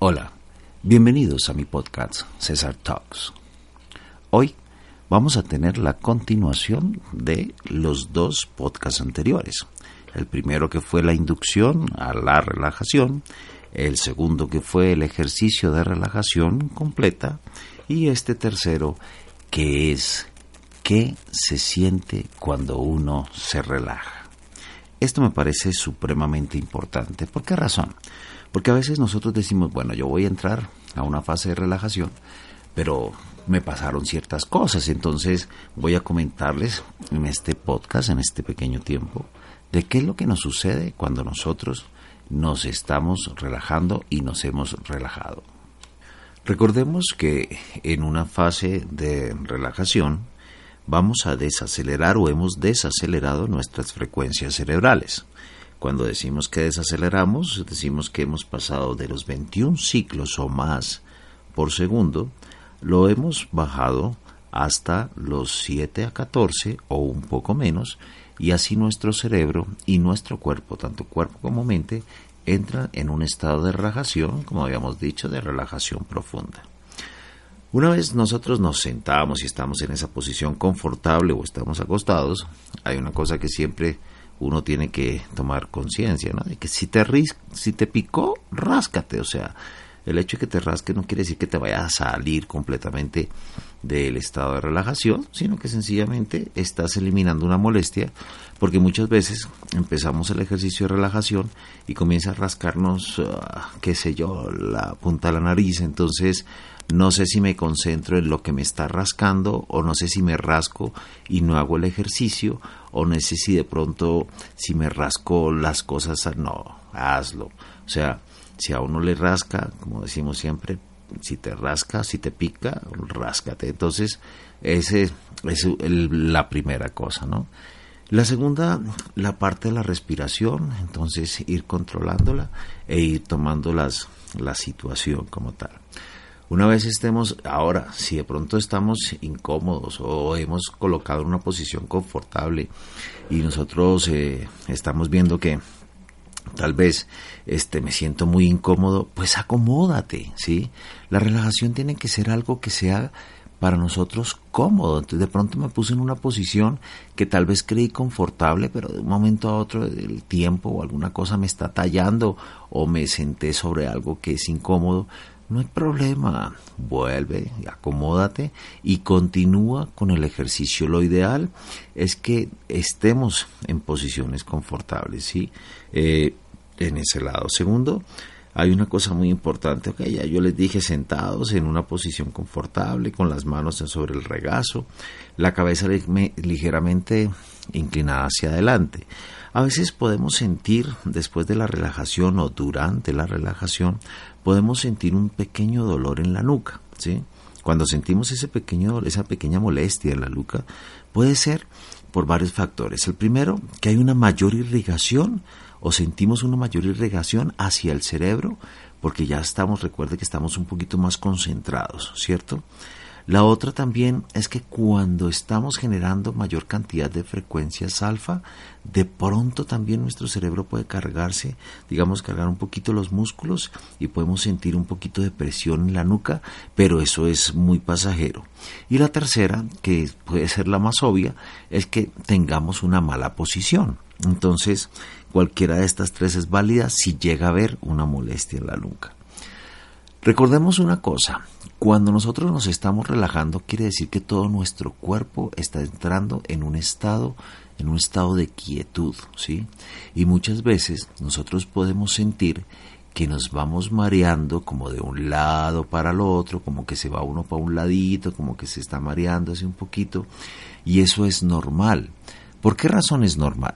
Hola, bienvenidos a mi podcast César Talks. Hoy vamos a tener la continuación de los dos podcasts anteriores. El primero que fue la inducción a la relajación, el segundo que fue el ejercicio de relajación completa y este tercero que es qué se siente cuando uno se relaja. Esto me parece supremamente importante. ¿Por qué razón? Porque a veces nosotros decimos, bueno, yo voy a entrar a una fase de relajación, pero me pasaron ciertas cosas, entonces voy a comentarles en este podcast, en este pequeño tiempo, de qué es lo que nos sucede cuando nosotros nos estamos relajando y nos hemos relajado. Recordemos que en una fase de relajación vamos a desacelerar o hemos desacelerado nuestras frecuencias cerebrales. Cuando decimos que desaceleramos, decimos que hemos pasado de los 21 ciclos o más por segundo, lo hemos bajado hasta los 7 a 14 o un poco menos, y así nuestro cerebro y nuestro cuerpo, tanto cuerpo como mente, entran en un estado de relajación, como habíamos dicho, de relajación profunda. Una vez nosotros nos sentamos y estamos en esa posición confortable o estamos acostados, hay una cosa que siempre uno tiene que tomar conciencia, ¿no? De que si te, si te picó, ráscate. O sea, el hecho de que te rasque no quiere decir que te vayas a salir completamente del estado de relajación, sino que sencillamente estás eliminando una molestia, porque muchas veces empezamos el ejercicio de relajación y comienza a rascarnos, ah, qué sé yo, la punta de la nariz, entonces no sé si me concentro en lo que me está rascando o no sé si me rasco y no hago el ejercicio o no sé si de pronto si me rasco las cosas, no, hazlo. O sea, si a uno le rasca, como decimos siempre, si te rasca, si te pica, ráscate. Entonces, ese es la primera cosa, ¿no? La segunda, la parte de la respiración, entonces ir controlándola e ir tomando las, la situación como tal. Una vez estemos, ahora, si de pronto estamos incómodos o hemos colocado en una posición confortable y nosotros eh, estamos viendo que tal vez este me siento muy incómodo, pues acomódate, ¿sí? La relajación tiene que ser algo que sea para nosotros cómodo. Entonces de pronto me puse en una posición que tal vez creí confortable, pero de un momento a otro el tiempo o alguna cosa me está tallando o me senté sobre algo que es incómodo. No hay problema, vuelve, acomódate y continúa con el ejercicio. Lo ideal es que estemos en posiciones confortables, ¿sí? Eh, en ese lado. Segundo, hay una cosa muy importante, ok, ya yo les dije sentados en una posición confortable, con las manos sobre el regazo, la cabeza ligeramente inclinada hacia adelante. A veces podemos sentir, después de la relajación o durante la relajación, podemos sentir un pequeño dolor en la nuca, ¿sí? Cuando sentimos ese pequeño, esa pequeña molestia en la nuca, puede ser por varios factores. El primero, que hay una mayor irrigación o sentimos una mayor irrigación hacia el cerebro, porque ya estamos, recuerde que estamos un poquito más concentrados, ¿cierto? La otra también es que cuando estamos generando mayor cantidad de frecuencias alfa, de pronto también nuestro cerebro puede cargarse, digamos, cargar un poquito los músculos y podemos sentir un poquito de presión en la nuca, pero eso es muy pasajero. Y la tercera, que puede ser la más obvia, es que tengamos una mala posición. Entonces, cualquiera de estas tres es válida si llega a haber una molestia en la nuca. Recordemos una cosa, cuando nosotros nos estamos relajando quiere decir que todo nuestro cuerpo está entrando en un estado en un estado de quietud, ¿sí? Y muchas veces nosotros podemos sentir que nos vamos mareando como de un lado para el otro, como que se va uno para un ladito, como que se está mareando así un poquito, y eso es normal. ¿Por qué razón es normal?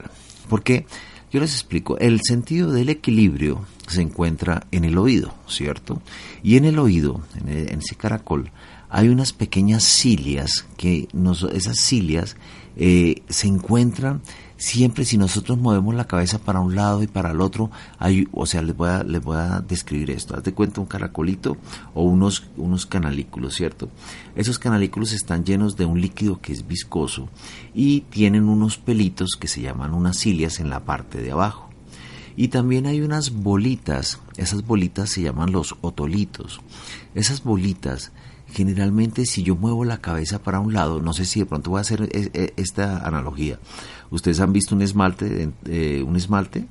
Porque Yo les explico, el sentido del equilibrio se encuentra en el oído, ¿cierto? Y en el oído, en, ese caracol, hay unas pequeñas cilias que nos, esas cilias eh, se encuentran siempre si nosotros movemos la cabeza para un lado y para el otro, hay, o sea, les voy a, les voy a describir esto. Haz de cuenta un caracolito o unos, unos canalículos, ¿cierto? Esos canalículos están llenos de un líquido que es viscoso y tienen unos pelitos que se llaman unas cilias en la parte de abajo. Y también hay unas bolitas, esas bolitas se llaman los otolitos. Esas bolitas generalmente si yo muevo la cabeza para un lado, no sé si de pronto voy a hacer e, e, esta analogía. Ustedes han visto un esmalte, eh, un esmalte,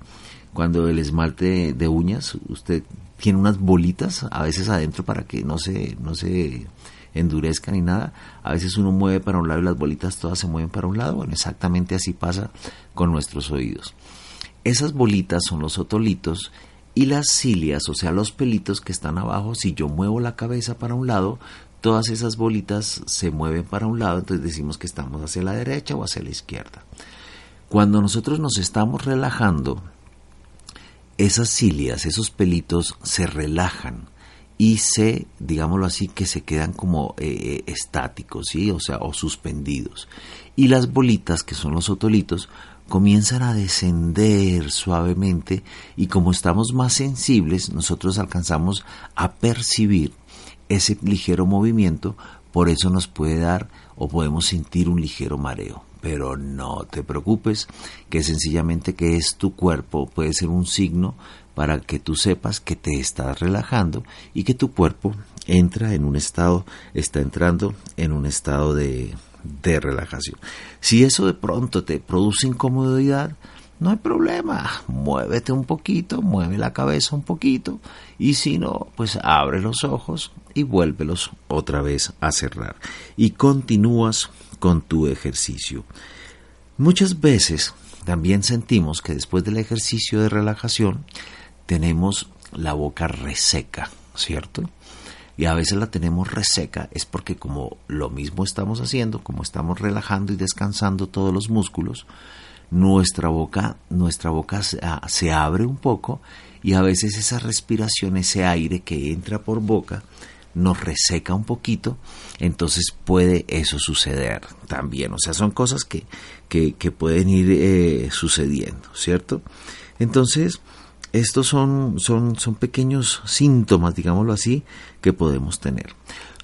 cuando el esmalte de uñas, usted tiene unas bolitas a veces adentro para que no se, no se endurezca ni nada. A veces uno mueve para un lado y las bolitas todas se mueven para un lado. Bueno, exactamente así pasa con nuestros oídos. Esas bolitas son los otolitos y las cilias, o sea, los pelitos que están abajo, si yo muevo la cabeza para un lado, todas esas bolitas se mueven para un lado, entonces decimos que estamos hacia la derecha o hacia la izquierda. Cuando nosotros nos estamos relajando, esas cilias, esos pelitos se relajan y se, digámoslo así, que se quedan como eh, eh, estáticos, ¿sí? O sea, o suspendidos. Y las bolitas, que son los otolitos, comienzan a descender suavemente y como estamos más sensibles, nosotros alcanzamos a percibir ese ligero movimiento, por eso nos puede dar o podemos sentir un ligero mareo. Pero no te preocupes, que sencillamente que es tu cuerpo, puede ser un signo para que tú sepas que te estás relajando y que tu cuerpo entra en un estado, está entrando en un estado de, de relajación. Si eso de pronto te produce incomodidad, no hay problema, muévete un poquito, mueve la cabeza un poquito y si no, pues abre los ojos y vuélvelos otra vez a cerrar y continúas con tu ejercicio. Muchas veces también sentimos que después del ejercicio de relajación tenemos la boca reseca, ¿cierto? Y a veces la tenemos reseca es porque como lo mismo estamos haciendo, como estamos relajando y descansando todos los músculos, nuestra boca, nuestra boca ah, se, abre un poco y a veces esa respiración, ese aire que entra por boca, nos reseca un poquito, entonces puede eso suceder también. O sea, son cosas que, que, pueden ir eh, sucediendo, ¿cierto? Entonces, estos son, son, son pequeños síntomas, digámoslo así, que podemos tener.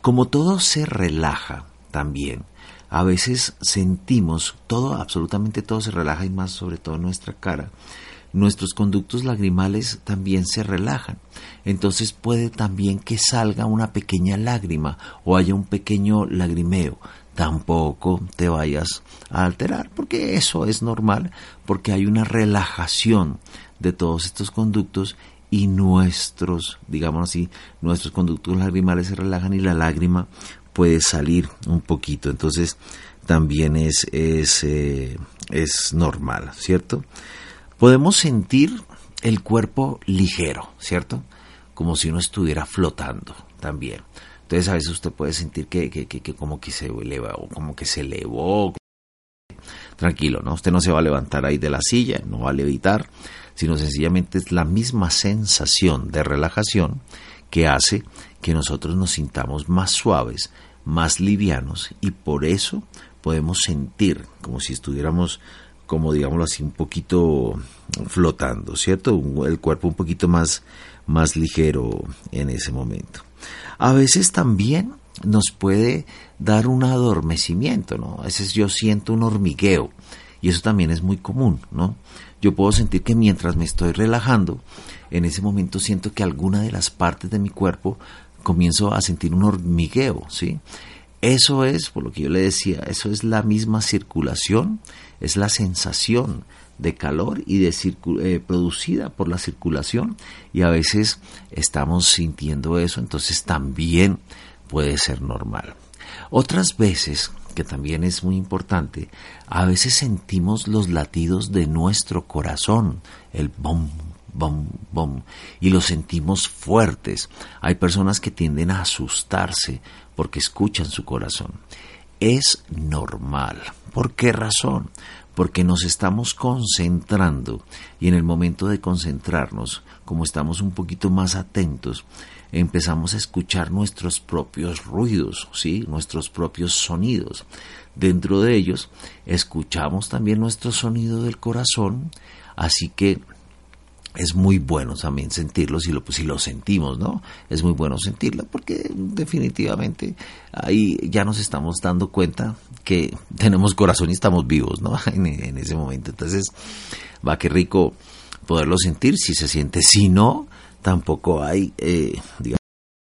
Como todo se relaja también, a veces sentimos todo, absolutamente todo se relaja y más sobre todo nuestra cara. Nuestros conductos lagrimales también se relajan. Entonces puede también que salga una pequeña lágrima o haya un pequeño lagrimeo. Tampoco te vayas a alterar porque eso es normal porque hay una relajación de todos estos conductos y nuestros, digamos así, nuestros conductos lagrimales se relajan y la lágrima puede salir un poquito. Entonces también es, es, eh, es normal, ¿cierto? Podemos sentir el cuerpo ligero, ¿cierto? Como si uno estuviera flotando también. Entonces a veces usted puede sentir que, que, que, como que se eleva o como que se elevó. Tranquilo, ¿no? Usted no se va a levantar ahí de la silla, no va a levitar, sino sencillamente es la misma sensación de relajación que hace que nosotros nos sintamos más suaves, más livianos y por eso podemos sentir como si estuviéramos como digámoslo así un poquito flotando, ¿cierto? El cuerpo un poquito más más ligero en ese momento. A veces también nos puede dar un adormecimiento, ¿no? A veces yo siento un hormigueo y eso también es muy común, ¿no? Yo puedo sentir que mientras me estoy relajando, en ese momento siento que alguna de las partes de mi cuerpo comienzo a sentir un hormigueo, ¿sí? Eso es, por lo que yo le decía, eso es la misma circulación, es la sensación de calor y de eh, producida por la circulación y a veces estamos sintiendo eso, entonces también puede ser normal. Otras veces, que también es muy importante, a veces sentimos los latidos de nuestro corazón, el bom, bom, bom, y los sentimos fuertes. Hay personas que tienden a asustarse porque escuchan su corazón. Es normal. ¿Por qué razón? porque nos estamos concentrando y en el momento de concentrarnos, como estamos un poquito más atentos, empezamos a escuchar nuestros propios ruidos, ¿sí? nuestros propios sonidos. Dentro de ellos escuchamos también nuestro sonido del corazón, así que es muy bueno también sentirlo si lo, si lo sentimos, ¿no? Es muy bueno sentirlo porque definitivamente ahí ya nos estamos dando cuenta que tenemos corazón y estamos vivos, ¿no? En, ese momento. Entonces, va que rico poderlo sentir si se siente. Si no, tampoco hay, eh, digamos,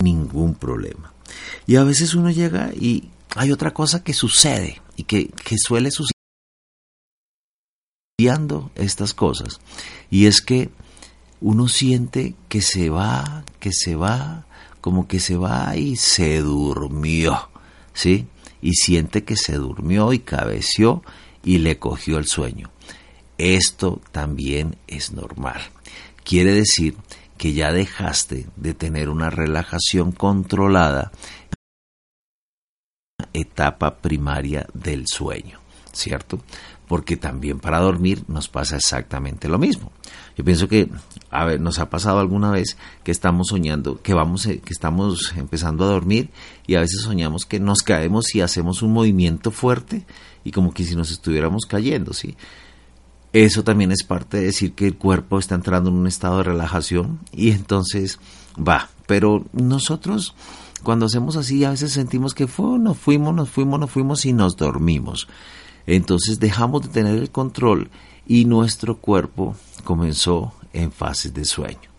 ningún problema. Y a veces uno llega y hay otra cosa que sucede y que, que suele suceder estas cosas y es que uno siente que se va, que se va, como que se va y se durmió, ¿sí? Y siente que se durmió y cabeció y le cogió el sueño. Esto también es normal. Quiere decir que ya dejaste de tener una relajación controlada etapa primaria del sueño, ¿cierto? Porque también para dormir nos pasa exactamente lo mismo. Yo pienso que, a ver, nos ha pasado alguna vez que estamos soñando, que vamos, eh, que estamos empezando a dormir y a veces soñamos que nos caemos y hacemos un movimiento fuerte y como que si nos estuviéramos cayendo, ¿sí? Eso también es parte de decir que el cuerpo está entrando en un estado de relajación y entonces va. Pero nosotros cuando hacemos así a veces sentimos que fue, nos fuimos, nos fuimos, nos fuimos y nos dormimos. Entonces dejamos de tener el control y nuestro cuerpo comenzó en fases de sueño.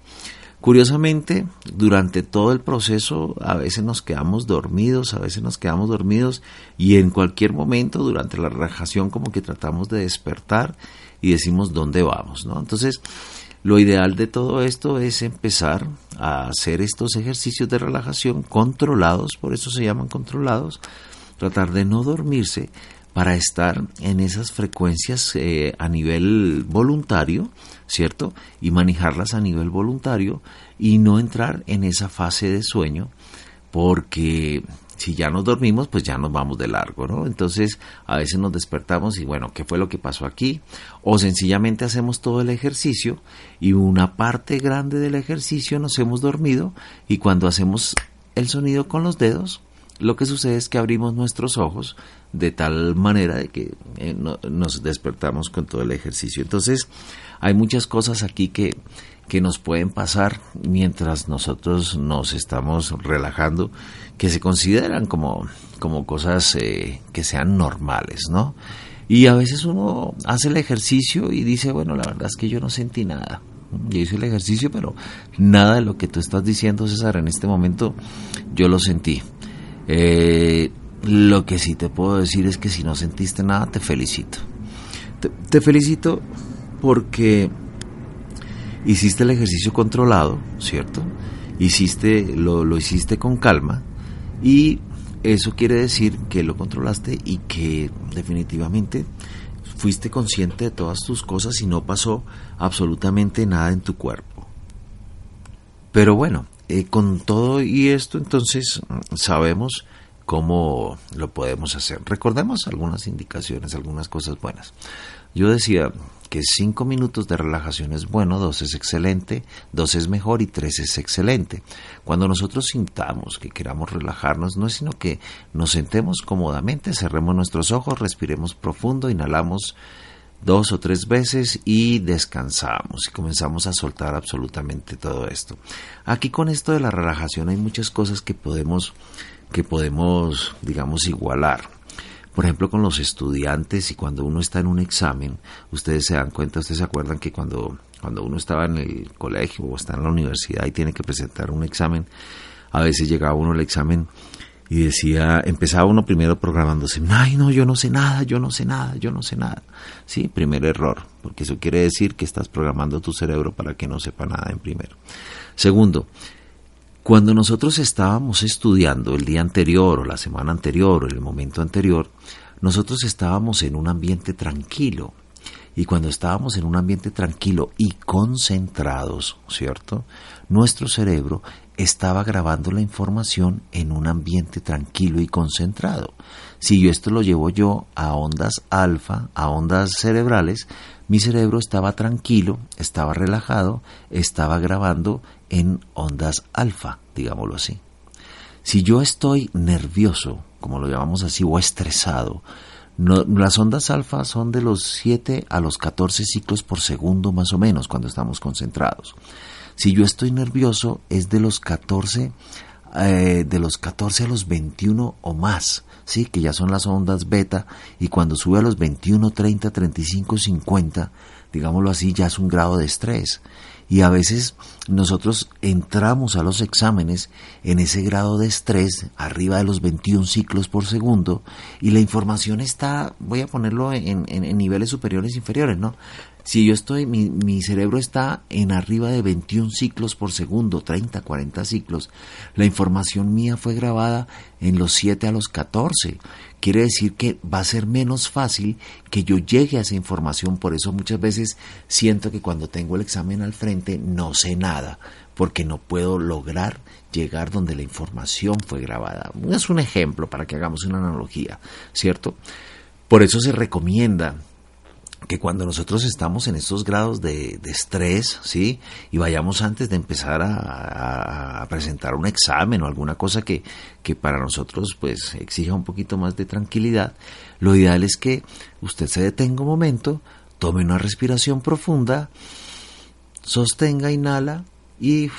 Curiosamente, durante todo el proceso a veces nos quedamos dormidos, a veces nos quedamos dormidos y en cualquier momento durante la relajación como que tratamos de despertar y decimos dónde vamos, ¿no? Entonces, lo ideal de todo esto es empezar a hacer estos ejercicios de relajación controlados, por eso se llaman controlados, tratar de no dormirse, para estar en esas frecuencias eh, a nivel voluntario, ¿cierto? Y manejarlas a nivel voluntario y no entrar en esa fase de sueño porque si ya nos dormimos, pues ya nos vamos de largo, ¿no? Entonces, a veces nos despertamos y bueno, ¿qué fue lo que pasó aquí? O sencillamente hacemos todo el ejercicio y una parte grande del ejercicio nos hemos dormido y cuando hacemos el sonido con los dedos, lo que sucede es que abrimos nuestros ojos de tal manera de que eh, nos despertamos con todo el ejercicio. Entonces, hay muchas cosas aquí que, que nos pueden pasar mientras nosotros nos estamos relajando, que se consideran como, como cosas eh, que sean normales, ¿no? Y a veces uno hace el ejercicio y dice, bueno, la verdad es que yo no sentí nada. Yo hice el ejercicio, pero nada de lo que tú estás diciendo, César, en este momento yo lo sentí. Eh, lo que sí te puedo decir es que si no sentiste nada, te felicito. Te, felicito porque hiciste el ejercicio controlado, ¿cierto? Hiciste, lo, lo hiciste con calma y eso quiere decir que lo controlaste y que definitivamente fuiste consciente de todas tus cosas y no pasó absolutamente nada en tu cuerpo. Pero bueno, eh, con todo y esto entonces sabemos cómo lo podemos hacer. Recordemos algunas indicaciones, algunas cosas buenas. Yo decía que cinco minutos de relajación es bueno, dos es excelente, dos es mejor y tres es excelente. Cuando nosotros sintamos que queramos relajarnos, no es sino que nos sentemos cómodamente, cerremos nuestros ojos, respiremos profundo, inhalamos dos o tres veces y descansamos y comenzamos a soltar absolutamente todo esto. Aquí con esto de la relajación hay muchas cosas que podemos que podemos, digamos, igualar. Por ejemplo, con los estudiantes y cuando uno está en un examen, ustedes se dan cuenta, ustedes se acuerdan que cuando, cuando uno estaba en el colegio o está en la universidad y tiene que presentar un examen, a veces llegaba uno al examen y decía, empezaba uno primero programándose, ay no, yo no sé nada, yo no sé nada, yo no sé nada. Sí, primer error, porque eso quiere decir que estás programando tu cerebro para que no sepa nada en primero. Segundo, cuando nosotros estábamos estudiando el día anterior o la semana anterior o el momento anterior, nosotros estábamos en un ambiente tranquilo Y cuando estábamos en un ambiente tranquilo y concentrados, ¿cierto? Nuestro cerebro estaba grabando la información en un ambiente tranquilo y concentrado. Si yo esto lo llevo yo a ondas alfa, a ondas cerebrales, mi cerebro estaba tranquilo, estaba relajado, estaba grabando en ondas alfa, digámoslo así. Si yo estoy nervioso, como lo llamamos así, o estresado, las ondas alfa son de los 7 a los 14 ciclos por segundo más o menos cuando estamos concentrados. Si yo estoy nervioso es de los 14 eh, de los 14 a los 21 o más, sí, que ya son las ondas beta y cuando sube a los 21, 30, 35, 50, digámoslo así, ya es un grado de estrés y a veces nosotros entramos a los exámenes en ese grado de estrés, arriba de los 21 ciclos por segundo, y la información está, voy a ponerlo en, en, niveles superiores e inferiores, ¿no? Si yo estoy, mi, mi, cerebro está en arriba de 21 ciclos por segundo, 30, 40 ciclos, la información mía fue grabada en los 7 a los 14. Quiere decir que va a ser menos fácil que yo llegue a esa información. Por eso muchas veces siento que cuando tengo el examen al frente no sé nada, porque no puedo lograr llegar donde la información fue grabada. Es un ejemplo para que hagamos una analogía, ¿cierto? Por eso se recomienda que cuando nosotros estamos en estos grados de, estrés, ¿sí? Y vayamos antes de empezar a, presentar un examen o alguna cosa que, que para nosotros pues exija un poquito más de tranquilidad, lo ideal es que usted se detenga un momento, tome una respiración profunda, sostenga, inhala y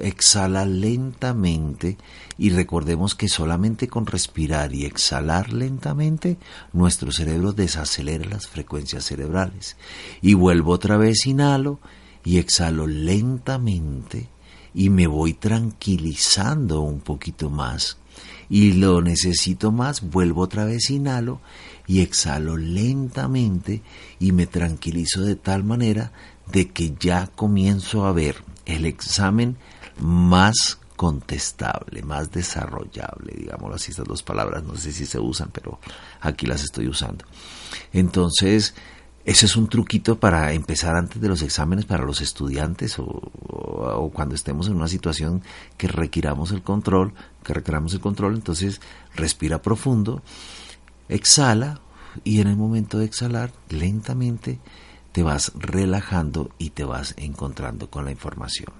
exhala lentamente y recordemos que solamente con respirar y exhalar lentamente nuestro cerebro desacelera las frecuencias cerebrales. Y vuelvo otra vez, inhalo y exhalo lentamente y me voy tranquilizando un poquito más. Y lo necesito más, vuelvo otra vez, inhalo y exhalo lentamente y me tranquilizo de tal manera de que ya comienzo a ver el examen más contestable, más desarrollable, digámoslo así, estas dos palabras, no sé si se usan, pero aquí las estoy usando. Entonces, ese es un truquito para empezar antes de los exámenes para los estudiantes o, o, cuando estemos en una situación que requiramos el control, que requiramos el control, entonces respira profundo, exhala y en el momento de exhalar lentamente te vas relajando y te vas encontrando con la información.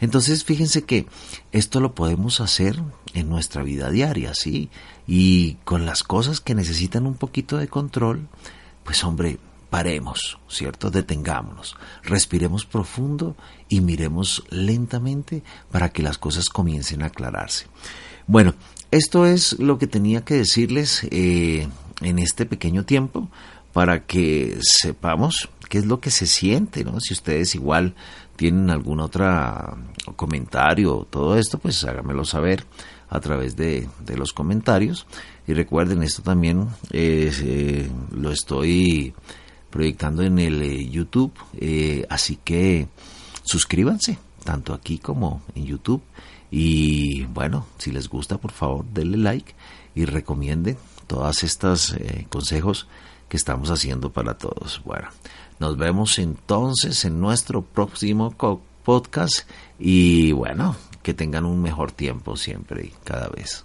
Entonces, fíjense que esto lo podemos hacer en nuestra vida diaria, ¿sí? Y con las cosas que necesitan un poquito de control, pues hombre, paremos, ¿cierto? Detengámonos, respiremos profundo y miremos lentamente para que las cosas comiencen a aclararse. Bueno, esto es lo que tenía que decirles eh, en este pequeño tiempo para que sepamos qué es lo que se siente, ¿no? Si ustedes igual tienen algún otro comentario o todo esto, pues háganmelo saber a través de, los comentarios. Y recuerden, esto también eh, lo estoy proyectando en el eh, YouTube, eh, así que suscríbanse, tanto aquí como en YouTube. Y bueno, si les gusta, por favor, denle like y recomienden todos estos consejos que estamos haciendo para todos. Bueno, nos vemos entonces en nuestro próximo podcast y bueno, que tengan un mejor tiempo siempre y cada vez.